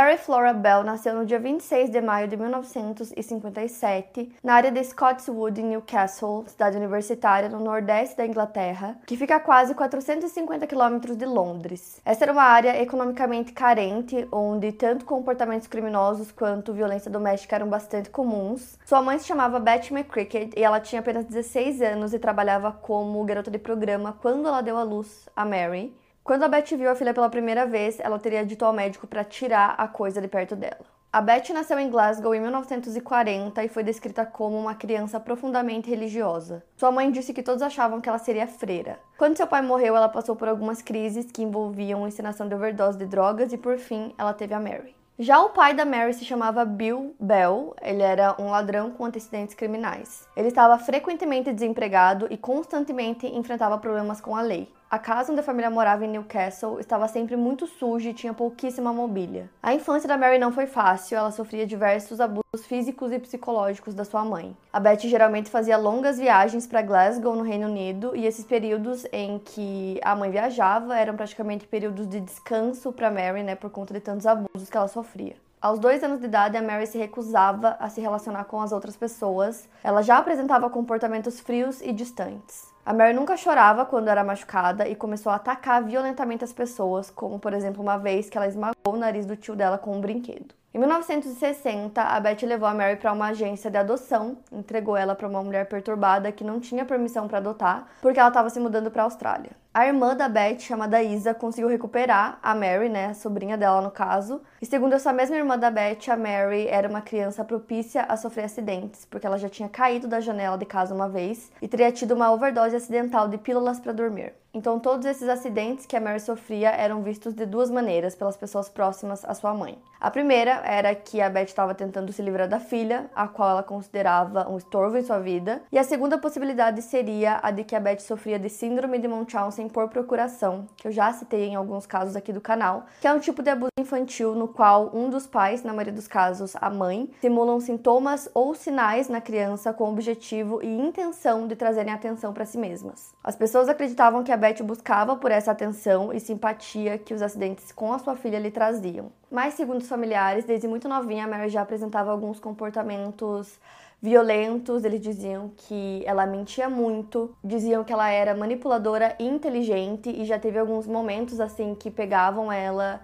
Mary Flora Bell nasceu no dia 26 de maio de 1957, na área de Scottswood, em Newcastle, cidade universitária no nordeste da Inglaterra, que fica a quase 450 quilômetros de Londres. Essa era uma área economicamente carente, onde tanto comportamentos criminosos quanto violência doméstica eram bastante comuns. Sua mãe se chamava Beth McCricket e ela tinha apenas 16 anos e trabalhava como garota de programa quando ela deu à luz a Mary. Quando a Beth viu a filha pela primeira vez, ela teria dito ao médico para tirar a coisa de perto dela. A Beth nasceu em Glasgow em 1940 e foi descrita como uma criança profundamente religiosa. Sua mãe disse que todos achavam que ela seria freira. Quando seu pai morreu, ela passou por algumas crises que envolviam ensinação de overdose de drogas e, por fim, ela teve a Mary. Já o pai da Mary se chamava Bill Bell, ele era um ladrão com antecedentes criminais. Ele estava frequentemente desempregado e constantemente enfrentava problemas com a lei. A casa onde a família morava em Newcastle estava sempre muito suja e tinha pouquíssima mobília. A infância da Mary não foi fácil, ela sofria diversos abusos físicos e psicológicos da sua mãe. A Betty geralmente fazia longas viagens para Glasgow, no Reino Unido, e esses períodos em que a mãe viajava eram praticamente períodos de descanso para Mary, né, por conta de tantos abusos que ela sofria. Aos dois anos de idade, a Mary se recusava a se relacionar com as outras pessoas. Ela já apresentava comportamentos frios e distantes. A Mary nunca chorava quando era machucada e começou a atacar violentamente as pessoas, como por exemplo uma vez que ela esmagou o nariz do tio dela com um brinquedo. Em 1960, a Beth levou a Mary para uma agência de adoção, entregou ela para uma mulher perturbada que não tinha permissão para adotar, porque ela estava se mudando para a Austrália. A irmã da Beth, chamada Isa, conseguiu recuperar a Mary, né, a sobrinha dela no caso. E segundo essa mesma irmã da Beth, a Mary era uma criança propícia a sofrer acidentes, porque ela já tinha caído da janela de casa uma vez e teria tido uma overdose acidental de pílulas para dormir. Então, todos esses acidentes que a Mary sofria eram vistos de duas maneiras pelas pessoas próximas à sua mãe. A primeira era que a Beth estava tentando se livrar da filha, a qual ela considerava um estorvo em sua vida, e a segunda possibilidade seria a de que a Beth sofria de síndrome de Munchausen por procuração, que eu já citei em alguns casos aqui do canal, que é um tipo de abuso infantil no qual um dos pais, na maioria dos casos a mãe, simulam sintomas ou sinais na criança com o objetivo e intenção de trazerem atenção para si mesmas. As pessoas acreditavam que a Beth buscava por essa atenção e simpatia que os acidentes com a sua filha lhe traziam. Mas, segundo os familiares, desde muito novinha, a Mary já apresentava alguns comportamentos violentos. Eles diziam que ela mentia muito, diziam que ela era manipuladora e inteligente, e já teve alguns momentos assim que pegavam ela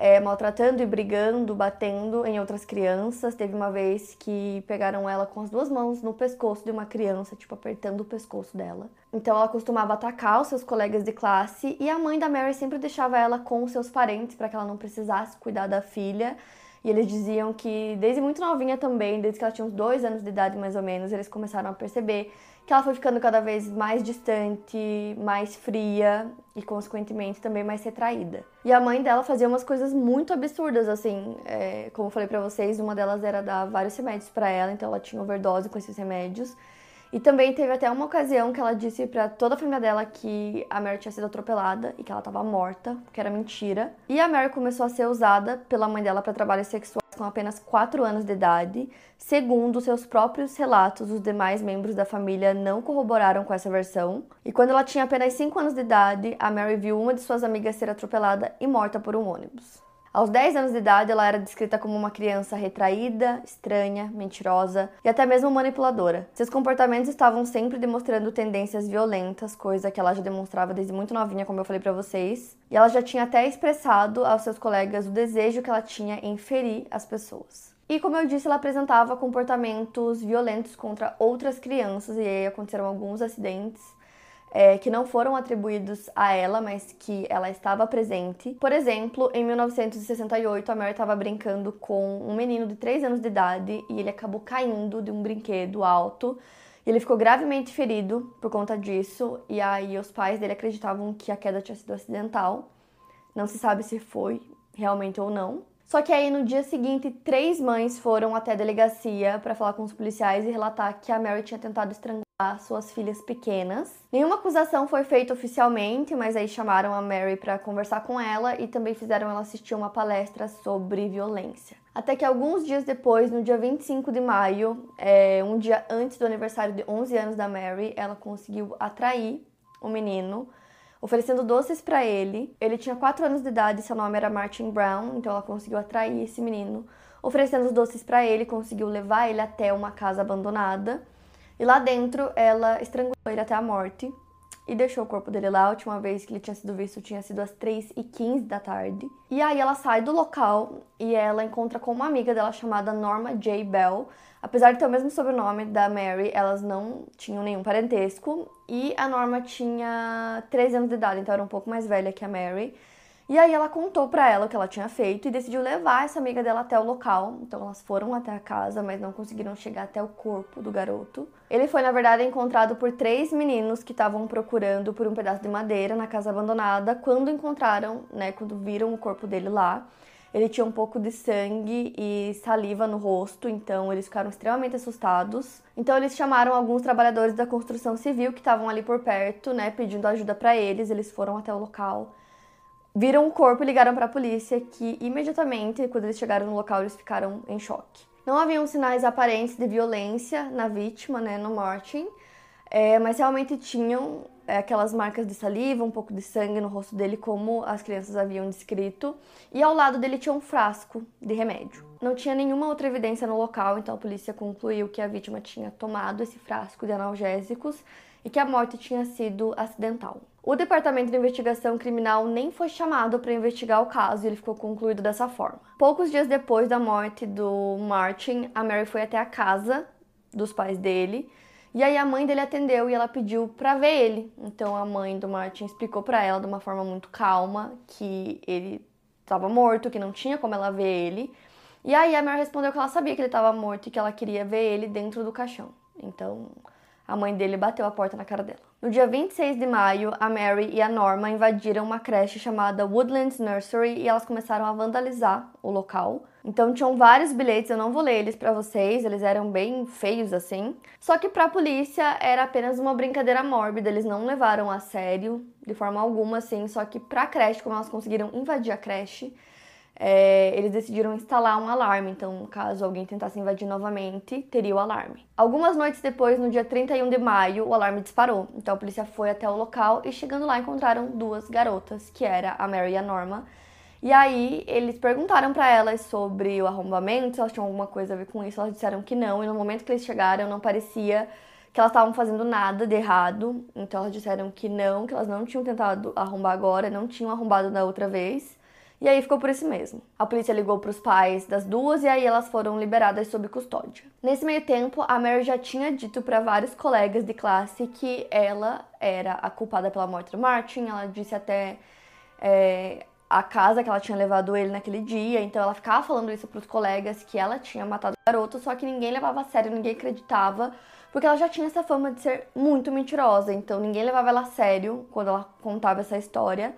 é, maltratando e brigando, batendo em outras crianças. Teve uma vez que pegaram ela com as duas mãos no pescoço de uma criança, tipo, apertando o pescoço dela. Então ela costumava atacar os seus colegas de classe e a mãe da Mary sempre deixava ela com os seus parentes para que ela não precisasse cuidar da filha. E eles diziam que desde muito novinha também, desde que ela tinha uns dois anos de idade mais ou menos, eles começaram a perceber que ela foi ficando cada vez mais distante, mais fria e, consequentemente, também mais retraída. E a mãe dela fazia umas coisas muito absurdas, assim, é, como eu falei para vocês, uma delas era dar vários remédios para ela, então ela tinha overdose com esses remédios. E também teve até uma ocasião que ela disse para toda a família dela que a Mary tinha sido atropelada e que ela estava morta, que era mentira. E a Mary começou a ser usada pela mãe dela para trabalhos sexuais com apenas 4 anos de idade. Segundo seus próprios relatos, os demais membros da família não corroboraram com essa versão. E quando ela tinha apenas 5 anos de idade, a Mary viu uma de suas amigas ser atropelada e morta por um ônibus. Aos 10 anos de idade, ela era descrita como uma criança retraída, estranha, mentirosa e até mesmo manipuladora. Seus comportamentos estavam sempre demonstrando tendências violentas, coisa que ela já demonstrava desde muito novinha, como eu falei para vocês. E ela já tinha até expressado aos seus colegas o desejo que ela tinha em ferir as pessoas. E como eu disse, ela apresentava comportamentos violentos contra outras crianças e aí aconteceram alguns acidentes é, que não foram atribuídos a ela, mas que ela estava presente. Por exemplo, em 1968, a Mary estava brincando com um menino de 3 anos de idade e ele acabou caindo de um brinquedo alto. Ele ficou gravemente ferido por conta disso, e aí os pais dele acreditavam que a queda tinha sido acidental. Não se sabe se foi realmente ou não. Só que aí no dia seguinte, três mães foram até a delegacia para falar com os policiais e relatar que a Mary tinha tentado estrangular suas filhas pequenas. Nenhuma acusação foi feita oficialmente, mas aí chamaram a Mary para conversar com ela e também fizeram ela assistir uma palestra sobre violência. Até que alguns dias depois, no dia 25 de maio, é, um dia antes do aniversário de 11 anos da Mary, ela conseguiu atrair o menino, oferecendo doces para ele. Ele tinha 4 anos de idade, seu nome era Martin Brown, então ela conseguiu atrair esse menino, oferecendo os doces para ele, conseguiu levar ele até uma casa abandonada. E lá dentro ela estrangulou ele até a morte e deixou o corpo dele lá. A última vez que ele tinha sido visto tinha sido às 3h15 da tarde. E aí ela sai do local e ela encontra com uma amiga dela chamada Norma J. Bell. Apesar de ter o mesmo sobrenome da Mary, elas não tinham nenhum parentesco. E a Norma tinha 13 anos de idade, então era um pouco mais velha que a Mary. E aí ela contou para ela o que ela tinha feito e decidiu levar essa amiga dela até o local. Então elas foram até a casa, mas não conseguiram chegar até o corpo do garoto. Ele foi na verdade encontrado por três meninos que estavam procurando por um pedaço de madeira na casa abandonada quando encontraram, né, quando viram o corpo dele lá. Ele tinha um pouco de sangue e saliva no rosto, então eles ficaram extremamente assustados. Então eles chamaram alguns trabalhadores da construção civil que estavam ali por perto, né, pedindo ajuda para eles. Eles foram até o local viram o corpo e ligaram para a polícia, que imediatamente, quando eles chegaram no local, eles ficaram em choque. Não haviam sinais aparentes de violência na vítima, né, no Martin, é, mas realmente tinham é, aquelas marcas de saliva, um pouco de sangue no rosto dele, como as crianças haviam descrito, e ao lado dele tinha um frasco de remédio. Não tinha nenhuma outra evidência no local, então a polícia concluiu que a vítima tinha tomado esse frasco de analgésicos e que a morte tinha sido acidental. O Departamento de Investigação Criminal nem foi chamado para investigar o caso e ele ficou concluído dessa forma. Poucos dias depois da morte do Martin, a Mary foi até a casa dos pais dele e aí a mãe dele atendeu e ela pediu para ver ele. Então a mãe do Martin explicou para ela de uma forma muito calma que ele estava morto, que não tinha como ela ver ele. E aí a Mary respondeu que ela sabia que ele estava morto e que ela queria ver ele dentro do caixão. Então a mãe dele bateu a porta na cara dela. No dia 26 de maio, a Mary e a Norma invadiram uma creche chamada Woodlands Nursery e elas começaram a vandalizar o local. Então tinham vários bilhetes, eu não vou ler eles para vocês, eles eram bem feios assim. Só que para a polícia era apenas uma brincadeira mórbida, eles não levaram a sério de forma alguma assim, só que para a creche, como elas conseguiram invadir a creche, é, eles decidiram instalar um alarme, então caso alguém tentasse invadir novamente, teria o alarme. Algumas noites depois, no dia 31 de maio, o alarme disparou, então a polícia foi até o local e chegando lá encontraram duas garotas, que era a Mary e a Norma. E aí eles perguntaram para elas sobre o arrombamento, se elas tinham alguma coisa a ver com isso, elas disseram que não, e no momento que eles chegaram não parecia que elas estavam fazendo nada de errado, então elas disseram que não, que elas não tinham tentado arrombar agora, não tinham arrombado da outra vez. E aí ficou por isso mesmo. A polícia ligou para os pais das duas e aí elas foram liberadas sob custódia. Nesse meio tempo, a Mary já tinha dito para vários colegas de classe que ela era a culpada pela morte do Martin. Ela disse até é, a casa que ela tinha levado ele naquele dia. Então ela ficava falando isso para os colegas que ela tinha matado o garoto, só que ninguém levava a sério, ninguém acreditava. Porque ela já tinha essa fama de ser muito mentirosa, então ninguém levava ela a sério quando ela contava essa história.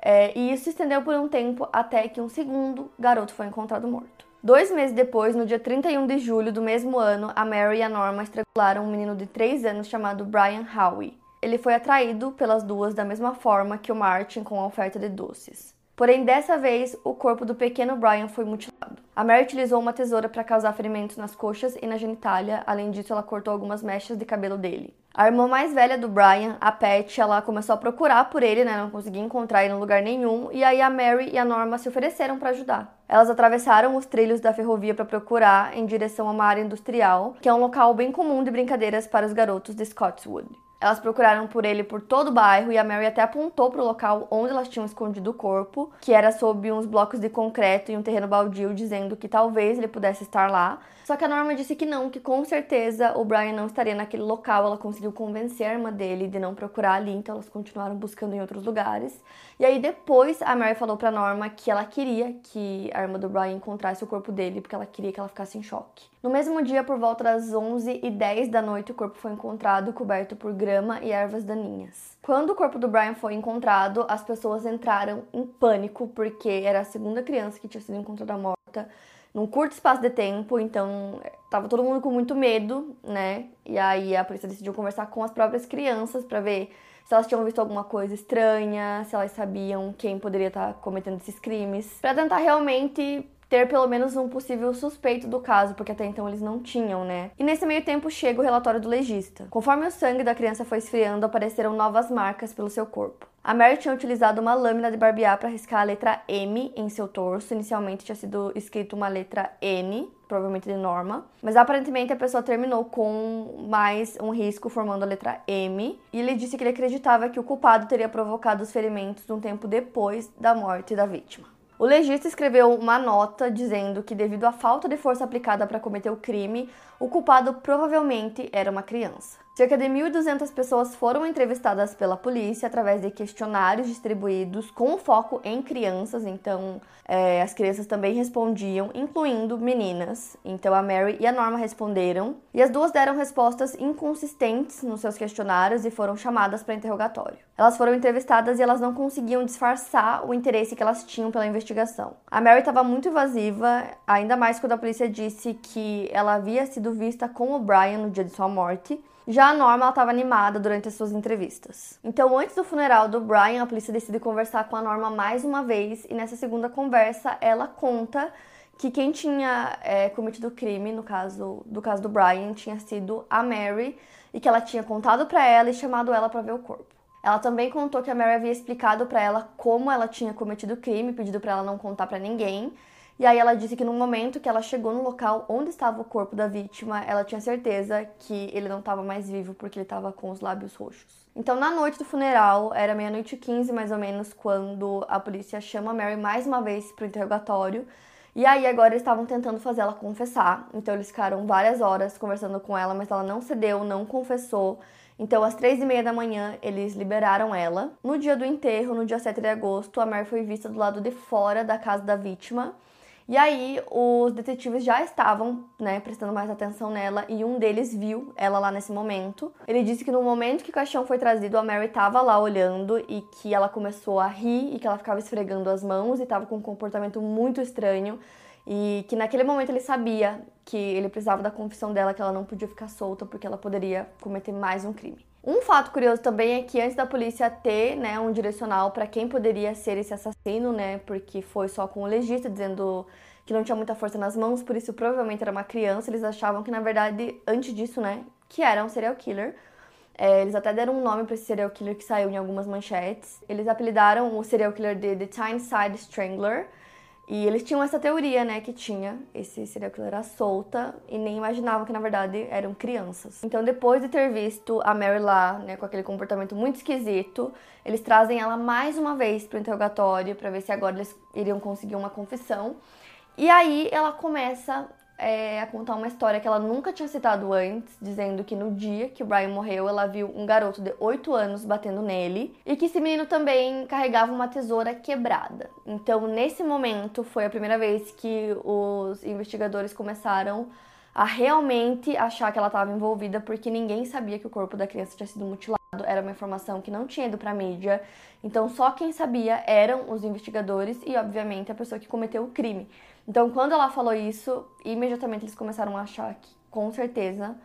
É, e isso se estendeu por um tempo até que um segundo garoto foi encontrado morto. Dois meses depois, no dia 31 de julho do mesmo ano, a Mary e a Norma estrangularam um menino de 3 anos chamado Brian Howie. Ele foi atraído pelas duas da mesma forma que o Martin com a oferta de doces. Porém, dessa vez, o corpo do pequeno Brian foi mutilado. A Mary utilizou uma tesoura para causar ferimentos nas coxas e na genitália, além disso, ela cortou algumas mechas de cabelo dele. A irmã mais velha do Brian, a Pat, ela começou a procurar por ele, né? Não conseguia encontrar ele em lugar nenhum, e aí a Mary e a Norma se ofereceram para ajudar. Elas atravessaram os trilhos da ferrovia para procurar em direção a uma área industrial, que é um local bem comum de brincadeiras para os garotos de Scottswood. Elas procuraram por ele por todo o bairro e a Mary até apontou para o local onde elas tinham escondido o corpo, que era sob uns blocos de concreto em um terreno baldio, dizendo que talvez ele pudesse estar lá. Só que a Norma disse que não, que com certeza o Brian não estaria naquele local. Ela conseguiu convencer a irmã dele de não procurar ali, então elas continuaram buscando em outros lugares. E aí depois a Mary falou para Norma que ela queria que a irmã do Brian encontrasse o corpo dele, porque ela queria que ela ficasse em choque. No mesmo dia, por volta das 11h10 da noite, o corpo foi encontrado coberto por grama e ervas daninhas. Quando o corpo do Brian foi encontrado, as pessoas entraram em pânico, porque era a segunda criança que tinha sido encontrada morta num curto espaço de tempo, então tava todo mundo com muito medo, né? E aí a polícia decidiu conversar com as próprias crianças para ver se elas tinham visto alguma coisa estranha, se elas sabiam quem poderia estar cometendo esses crimes, para tentar realmente ter pelo menos um possível suspeito do caso, porque até então eles não tinham, né? E nesse meio tempo chega o relatório do legista. Conforme o sangue da criança foi esfriando, apareceram novas marcas pelo seu corpo. A Mary tinha utilizado uma lâmina de barbear para riscar a letra M em seu torso. Inicialmente tinha sido escrito uma letra N, provavelmente de Norma, mas aparentemente a pessoa terminou com mais um risco formando a letra M. E ele disse que ele acreditava que o culpado teria provocado os ferimentos um tempo depois da morte da vítima. O legista escreveu uma nota dizendo que, devido à falta de força aplicada para cometer o crime, o culpado provavelmente era uma criança. Cerca de 1.200 pessoas foram entrevistadas pela polícia através de questionários distribuídos com foco em crianças, então é, as crianças também respondiam, incluindo meninas. Então a Mary e a Norma responderam, e as duas deram respostas inconsistentes nos seus questionários e foram chamadas para interrogatório. Elas foram entrevistadas e elas não conseguiam disfarçar o interesse que elas tinham pela investigação. A Mary estava muito evasiva, ainda mais quando a polícia disse que ela havia sido vista com o Brian no dia de sua morte. Já a Norma estava animada durante as suas entrevistas. Então, antes do funeral do Brian, a polícia decide conversar com a Norma mais uma vez e nessa segunda conversa ela conta que quem tinha é, cometido o crime, no caso do caso do Brian, tinha sido a Mary e que ela tinha contado para ela e chamado ela para ver o corpo. Ela também contou que a Mary havia explicado para ela como ela tinha cometido o crime, pedido para ela não contar para ninguém e aí ela disse que no momento que ela chegou no local onde estava o corpo da vítima, ela tinha certeza que ele não estava mais vivo porque ele estava com os lábios roxos. Então, na noite do funeral, era meia-noite e 15 mais ou menos, quando a polícia chama Mary mais uma vez para o interrogatório. E aí agora eles estavam tentando fazer ela confessar. Então eles ficaram várias horas conversando com ela, mas ela não cedeu, não confessou. Então, às três e meia da manhã, eles liberaram ela. No dia do enterro, no dia 7 de agosto, a Mary foi vista do lado de fora da casa da vítima. E aí os detetives já estavam, né, prestando mais atenção nela e um deles viu ela lá nesse momento. Ele disse que no momento que o caixão foi trazido, a Mary estava lá olhando e que ela começou a rir e que ela ficava esfregando as mãos e estava com um comportamento muito estranho e que naquele momento ele sabia que ele precisava da confissão dela, que ela não podia ficar solta porque ela poderia cometer mais um crime. Um fato curioso também é que antes da polícia ter, né, um direcional para quem poderia ser esse assassino, né, porque foi só com o legista dizendo que não tinha muita força nas mãos, por isso provavelmente era uma criança, eles achavam que na verdade antes disso, né, que era um serial killer. É, eles até deram um nome para esse serial killer que saiu em algumas manchetes. Eles apelidaram o serial killer de The Tyneside Strangler. E eles tinham essa teoria, né, que tinha esse serial killer solta e nem imaginavam que na verdade eram crianças. Então, depois de ter visto a Mary lá, né, com aquele comportamento muito esquisito, eles trazem ela mais uma vez para o interrogatório para ver se agora eles iriam conseguir uma confissão. E aí ela começa é, a contar uma história que ela nunca tinha citado antes, dizendo que no dia que o Brian morreu, ela viu um garoto de 8 anos batendo nele e que esse menino também carregava uma tesoura quebrada. Então, nesse momento, foi a primeira vez que os investigadores começaram a realmente achar que ela estava envolvida, porque ninguém sabia que o corpo da criança tinha sido mutilado. Era uma informação que não tinha ido para mídia. Então, só quem sabia eram os investigadores e, obviamente, a pessoa que cometeu o crime. Então, quando ela falou isso, imediatamente eles começaram a achar que, com certeza,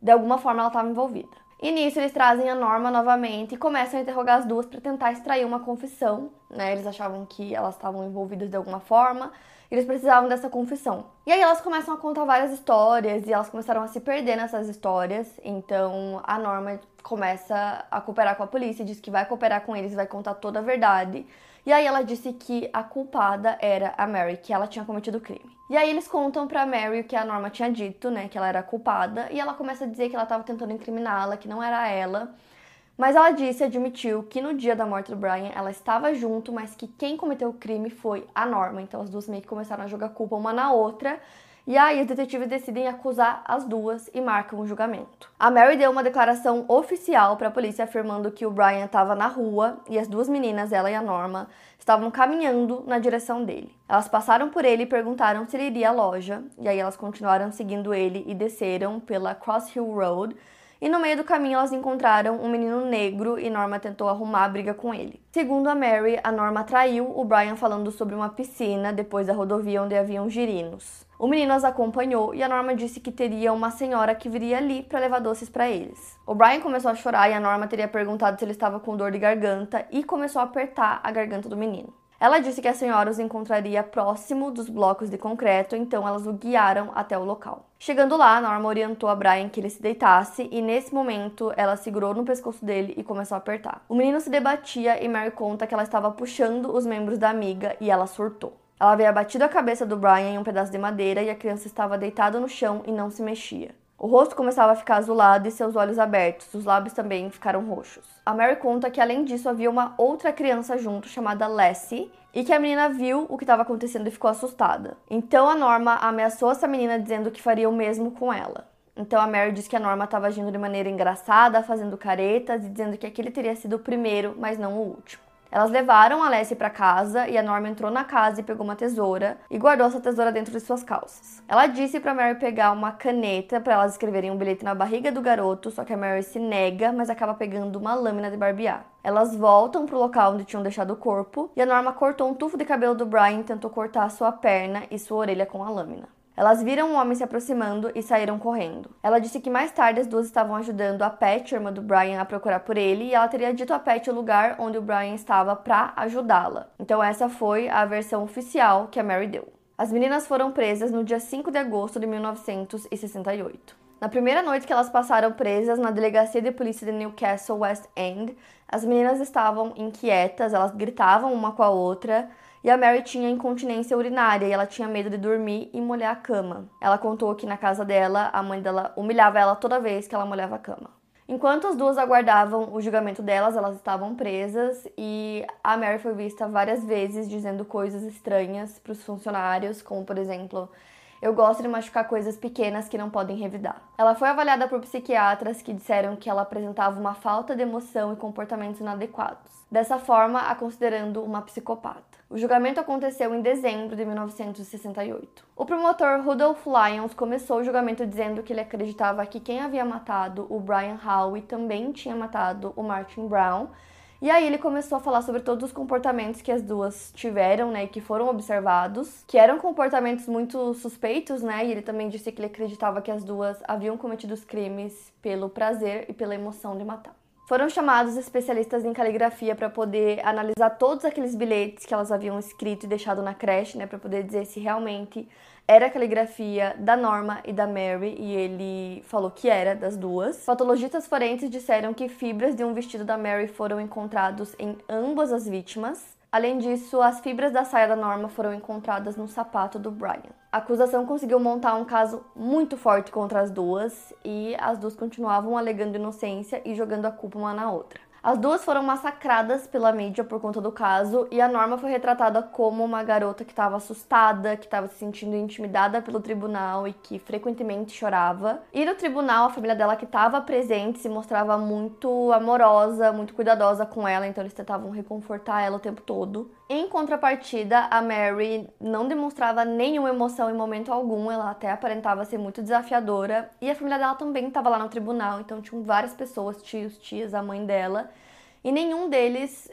de alguma forma ela estava envolvida. E nisso eles trazem a Norma novamente e começam a interrogar as duas para tentar extrair uma confissão, né? Eles achavam que elas estavam envolvidas de alguma forma, e eles precisavam dessa confissão. E aí elas começam a contar várias histórias e elas começaram a se perder nessas histórias. Então a Norma começa a cooperar com a polícia, diz que vai cooperar com eles, vai contar toda a verdade. E aí ela disse que a culpada era a Mary, que ela tinha cometido o crime. E aí eles contam pra Mary o que a Norma tinha dito, né, que ela era culpada, e ela começa a dizer que ela estava tentando incriminá-la, que não era ela. Mas ela disse admitiu que no dia da morte do Brian ela estava junto, mas que quem cometeu o crime foi a Norma. Então as duas meio que começaram a jogar culpa uma na outra. E aí os detetives decidem acusar as duas e marcam o julgamento. A Mary deu uma declaração oficial para a polícia afirmando que o Brian estava na rua e as duas meninas, ela e a Norma, estavam caminhando na direção dele. Elas passaram por ele e perguntaram se ele iria à loja, e aí elas continuaram seguindo ele e desceram pela Cross Hill Road e no meio do caminho elas encontraram um menino negro e Norma tentou arrumar a briga com ele. Segundo a Mary, a Norma traiu o Brian falando sobre uma piscina depois da rodovia onde haviam girinos. O menino as acompanhou e a Norma disse que teria uma senhora que viria ali para levar doces para eles. O Brian começou a chorar e a Norma teria perguntado se ele estava com dor de garganta e começou a apertar a garganta do menino. Ela disse que a senhora os encontraria próximo dos blocos de concreto, então elas o guiaram até o local. Chegando lá, Norma orientou a Brian que ele se deitasse e nesse momento ela segurou no pescoço dele e começou a apertar. O menino se debatia e Mary conta que ela estava puxando os membros da amiga e ela surtou. Ela havia batido a cabeça do Brian em um pedaço de madeira e a criança estava deitada no chão e não se mexia. O rosto começava a ficar azulado e seus olhos abertos, os lábios também ficaram roxos. A Mary conta que além disso havia uma outra criança junto chamada Lassie e que a menina viu o que estava acontecendo e ficou assustada. Então a Norma ameaçou essa menina dizendo que faria o mesmo com ela. Então a Mary diz que a Norma estava agindo de maneira engraçada, fazendo caretas e dizendo que aquele teria sido o primeiro, mas não o último. Elas levaram a Leslie para casa e a Norma entrou na casa e pegou uma tesoura e guardou essa tesoura dentro de suas calças. Ela disse para Mary pegar uma caneta para elas escreverem um bilhete na barriga do garoto, só que a Mary se nega, mas acaba pegando uma lâmina de barbear. Elas voltam pro local onde tinham deixado o corpo e a Norma cortou um tufo de cabelo do Brian e tentou cortar sua perna e sua orelha com a lâmina. Elas viram um homem se aproximando e saíram correndo. Ela disse que mais tarde as duas estavam ajudando a Pat, irmã do Brian, a procurar por ele, e ela teria dito a Pat o lugar onde o Brian estava para ajudá-la. Então essa foi a versão oficial que a Mary deu. As meninas foram presas no dia 5 de agosto de 1968. Na primeira noite que elas passaram presas na delegacia de polícia de Newcastle West End, as meninas estavam inquietas, elas gritavam uma com a outra, e a Mary tinha incontinência urinária e ela tinha medo de dormir e molhar a cama. Ela contou que na casa dela, a mãe dela humilhava ela toda vez que ela molhava a cama. Enquanto as duas aguardavam o julgamento delas, elas estavam presas e a Mary foi vista várias vezes dizendo coisas estranhas para os funcionários, como por exemplo, eu gosto de machucar coisas pequenas que não podem revidar. Ela foi avaliada por psiquiatras que disseram que ela apresentava uma falta de emoção e comportamentos inadequados. Dessa forma, a considerando uma psicopata. O julgamento aconteceu em dezembro de 1968. O promotor Rudolph Lyons começou o julgamento dizendo que ele acreditava que quem havia matado o Brian Howe também tinha matado o Martin Brown e aí ele começou a falar sobre todos os comportamentos que as duas tiveram, né, e que foram observados, que eram comportamentos muito suspeitos, né? E ele também disse que ele acreditava que as duas haviam cometido os crimes pelo prazer e pela emoção de matar. Foram chamados especialistas em caligrafia para poder analisar todos aqueles bilhetes que elas haviam escrito e deixado na creche, né, para poder dizer se realmente era caligrafia da Norma e da Mary, e ele falou que era das duas. Patologistas forenses disseram que fibras de um vestido da Mary foram encontrados em ambas as vítimas. Além disso, as fibras da saia da Norma foram encontradas no sapato do Brian. A acusação conseguiu montar um caso muito forte contra as duas e as duas continuavam alegando inocência e jogando a culpa uma na outra. As duas foram massacradas pela mídia por conta do caso e a Norma foi retratada como uma garota que estava assustada, que estava se sentindo intimidada pelo tribunal e que frequentemente chorava. E no tribunal, a família dela que estava presente se mostrava muito amorosa, muito cuidadosa com ela, então eles tentavam reconfortar ela o tempo todo. Em contrapartida, a Mary não demonstrava nenhuma emoção em momento algum, ela até aparentava ser muito desafiadora, e a família dela também estava lá no tribunal, então tinham várias pessoas, tios, tias, a mãe dela, e nenhum deles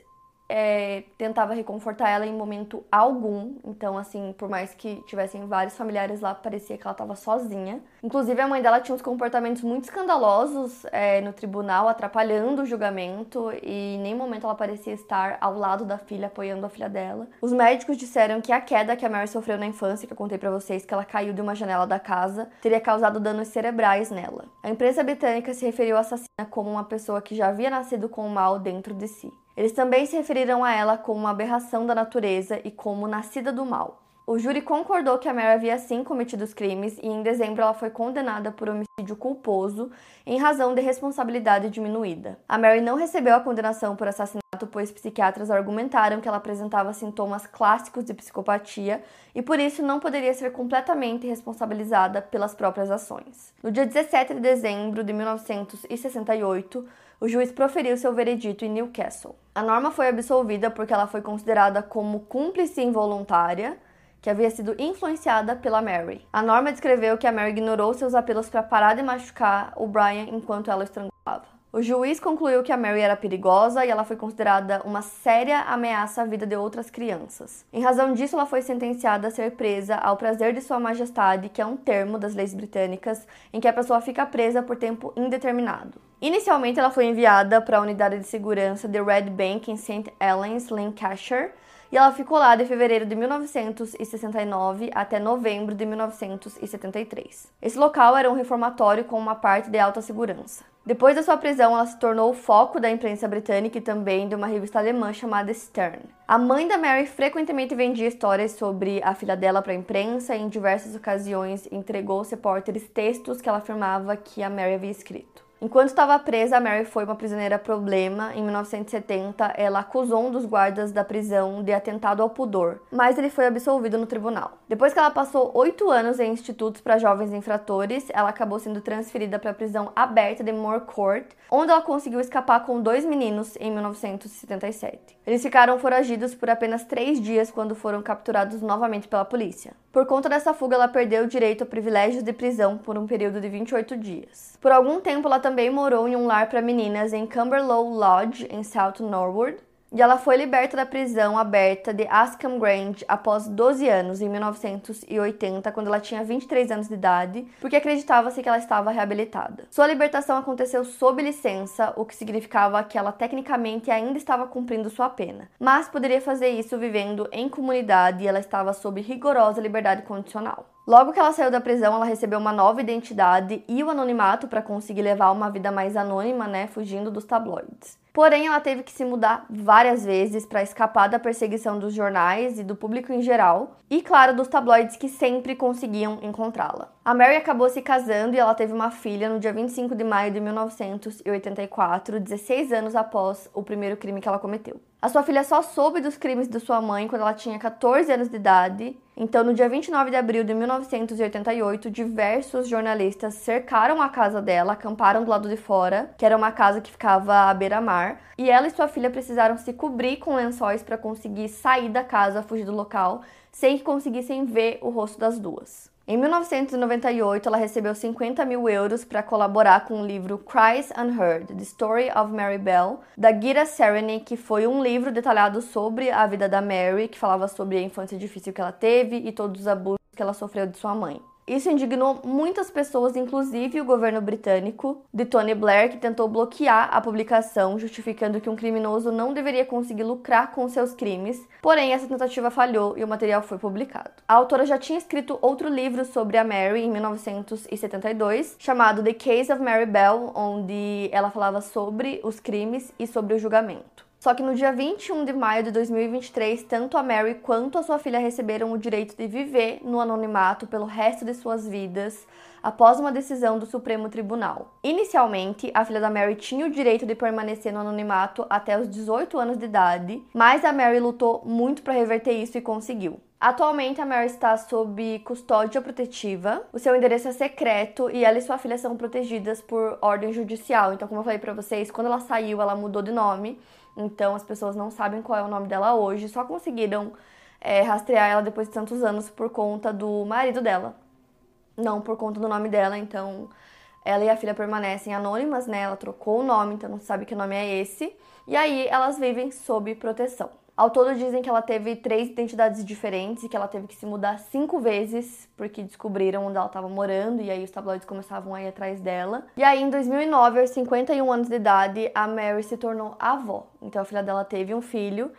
é, tentava reconfortar ela em momento algum. Então, assim, por mais que tivessem vários familiares lá, parecia que ela estava sozinha. Inclusive, a mãe dela tinha uns comportamentos muito escandalosos é, no tribunal, atrapalhando o julgamento, e em nenhum momento ela parecia estar ao lado da filha, apoiando a filha dela. Os médicos disseram que a queda que a Mary sofreu na infância, que eu contei para vocês, que ela caiu de uma janela da casa, teria causado danos cerebrais nela. A imprensa britânica se referiu à assassina como uma pessoa que já havia nascido com o mal dentro de si. Eles também se referiram a ela como uma aberração da natureza e como nascida do mal. O júri concordou que a Mary havia sim cometido os crimes e em dezembro ela foi condenada por homicídio culposo em razão de responsabilidade diminuída. A Mary não recebeu a condenação por assassinato, pois psiquiatras argumentaram que ela apresentava sintomas clássicos de psicopatia e por isso não poderia ser completamente responsabilizada pelas próprias ações. No dia 17 de dezembro de 1968, o juiz proferiu seu veredito em Newcastle. A Norma foi absolvida porque ela foi considerada como cúmplice involuntária que havia sido influenciada pela Mary. A Norma descreveu que a Mary ignorou seus apelos para parar de machucar o Brian enquanto ela o estrangulava. O juiz concluiu que a Mary era perigosa e ela foi considerada uma séria ameaça à vida de outras crianças. Em razão disso, ela foi sentenciada a ser presa ao prazer de Sua Majestade, que é um termo das leis britânicas em que a pessoa fica presa por tempo indeterminado. Inicialmente, ela foi enviada para a unidade de segurança de Red Bank em St. Helens, Lancashire, e ela ficou lá de fevereiro de 1969 até novembro de 1973. Esse local era um reformatório com uma parte de alta segurança. Depois da sua prisão, ela se tornou o foco da imprensa britânica e também de uma revista alemã chamada Stern. A mãe da Mary frequentemente vendia histórias sobre a filha dela para a imprensa e em diversas ocasiões entregou aos repórteres textos que ela afirmava que a Mary havia escrito. Enquanto estava presa, Mary foi uma prisioneira problema. Em 1970, ela acusou um dos guardas da prisão de atentado ao pudor, mas ele foi absolvido no tribunal. Depois que ela passou oito anos em institutos para jovens infratores, ela acabou sendo transferida para a prisão aberta de Moore Court, onde ela conseguiu escapar com dois meninos em 1977. Eles ficaram foragidos por apenas três dias quando foram capturados novamente pela polícia. Por conta dessa fuga, ela perdeu o direito a privilégios de prisão por um período de 28 dias. Por algum tempo, ela também morou em um lar para meninas em Cumberlow Lodge, em South Norwood, e ela foi liberta da prisão aberta de Askham Grange após 12 anos, em 1980, quando ela tinha 23 anos de idade, porque acreditava-se que ela estava reabilitada. Sua libertação aconteceu sob licença, o que significava que ela tecnicamente ainda estava cumprindo sua pena, mas poderia fazer isso vivendo em comunidade e ela estava sob rigorosa liberdade condicional. Logo que ela saiu da prisão, ela recebeu uma nova identidade e o anonimato para conseguir levar uma vida mais anônima, né, fugindo dos tabloides. Porém, ela teve que se mudar várias vezes para escapar da perseguição dos jornais e do público em geral, e claro, dos tabloides que sempre conseguiam encontrá-la. A Mary acabou se casando e ela teve uma filha no dia 25 de maio de 1984, 16 anos após o primeiro crime que ela cometeu. A sua filha só soube dos crimes de sua mãe quando ela tinha 14 anos de idade. Então, no dia 29 de abril de 1988, diversos jornalistas cercaram a casa dela, acamparam do lado de fora, que era uma casa que ficava à beira-mar, e ela e sua filha precisaram se cobrir com lençóis para conseguir sair da casa, fugir do local, sem que conseguissem ver o rosto das duas. Em 1998, ela recebeu 50 mil euros para colaborar com o livro Cries Unheard: The Story of Mary Bell, da Gira Sereny, que foi um livro detalhado sobre a vida da Mary, que falava sobre a infância difícil que ela teve e todos os abusos que ela sofreu de sua mãe. Isso indignou muitas pessoas, inclusive o governo britânico de Tony Blair, que tentou bloquear a publicação, justificando que um criminoso não deveria conseguir lucrar com seus crimes. Porém, essa tentativa falhou e o material foi publicado. A autora já tinha escrito outro livro sobre a Mary em 1972, chamado The Case of Mary Bell, onde ela falava sobre os crimes e sobre o julgamento. Só que no dia 21 de maio de 2023, tanto a Mary quanto a sua filha receberam o direito de viver no anonimato pelo resto de suas vidas após uma decisão do Supremo Tribunal. Inicialmente, a filha da Mary tinha o direito de permanecer no anonimato até os 18 anos de idade, mas a Mary lutou muito para reverter isso e conseguiu. Atualmente, a Mary está sob custódia protetiva, o seu endereço é secreto e ela e sua filha são protegidas por ordem judicial. Então, como eu falei para vocês, quando ela saiu, ela mudou de nome então as pessoas não sabem qual é o nome dela hoje, só conseguiram é, rastrear ela depois de tantos anos por conta do marido dela, não por conta do nome dela. Então ela e a filha permanecem anônimas, né? Ela trocou o nome, então não sabe que nome é esse. E aí elas vivem sob proteção. Ao todo dizem que ela teve três identidades diferentes e que ela teve que se mudar cinco vezes porque descobriram onde ela estava morando e aí os tabloides começavam a ir atrás dela. E aí em 2009, aos 51 anos de idade, a Mary se tornou avó. Então a filha dela teve um filho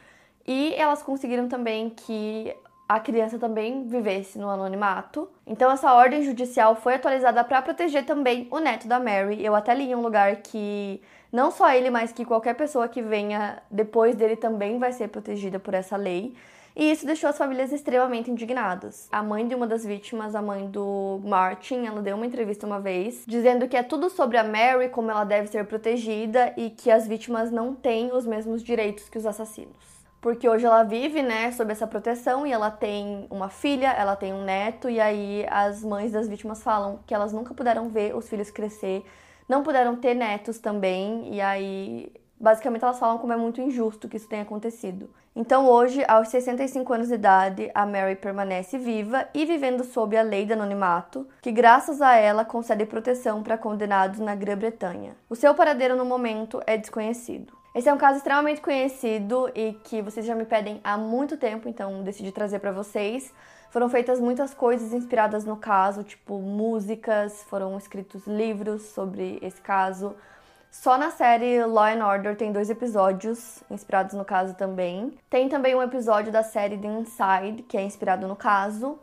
e elas conseguiram também que a criança também vivesse no anonimato. Então essa ordem judicial foi atualizada para proteger também o neto da Mary. Eu até li em um lugar que não só ele, mas que qualquer pessoa que venha depois dele também vai ser protegida por essa lei. e isso deixou as famílias extremamente indignadas. A mãe de uma das vítimas, a mãe do Martin, ela deu uma entrevista uma vez dizendo que é tudo sobre a Mary, como ela deve ser protegida e que as vítimas não têm os mesmos direitos que os assassinos porque hoje ela vive, né, sob essa proteção e ela tem uma filha, ela tem um neto e aí as mães das vítimas falam que elas nunca puderam ver os filhos crescer, não puderam ter netos também e aí basicamente elas falam como é muito injusto que isso tenha acontecido. Então hoje, aos 65 anos de idade, a Mary permanece viva e vivendo sob a lei do anonimato, que graças a ela concede proteção para condenados na Grã-Bretanha. O seu paradeiro no momento é desconhecido. Esse é um caso extremamente conhecido e que vocês já me pedem há muito tempo, então decidi trazer para vocês. Foram feitas muitas coisas inspiradas no caso, tipo músicas, foram escritos livros sobre esse caso. Só na série Law and Order tem dois episódios inspirados no caso também. Tem também um episódio da série The Inside, que é inspirado no caso.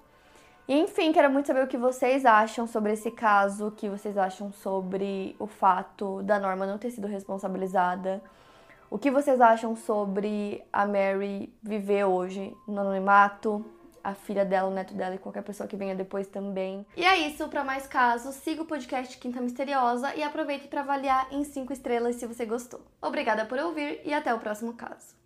E enfim, quero muito saber o que vocês acham sobre esse caso, o que vocês acham sobre o fato da Norma não ter sido responsabilizada. O que vocês acham sobre a Mary viver hoje no anonimato? A filha dela, o neto dela e qualquer pessoa que venha depois também. E é isso, para mais casos, siga o podcast Quinta Misteriosa e aproveite para avaliar em 5 estrelas se você gostou. Obrigada por ouvir e até o próximo caso.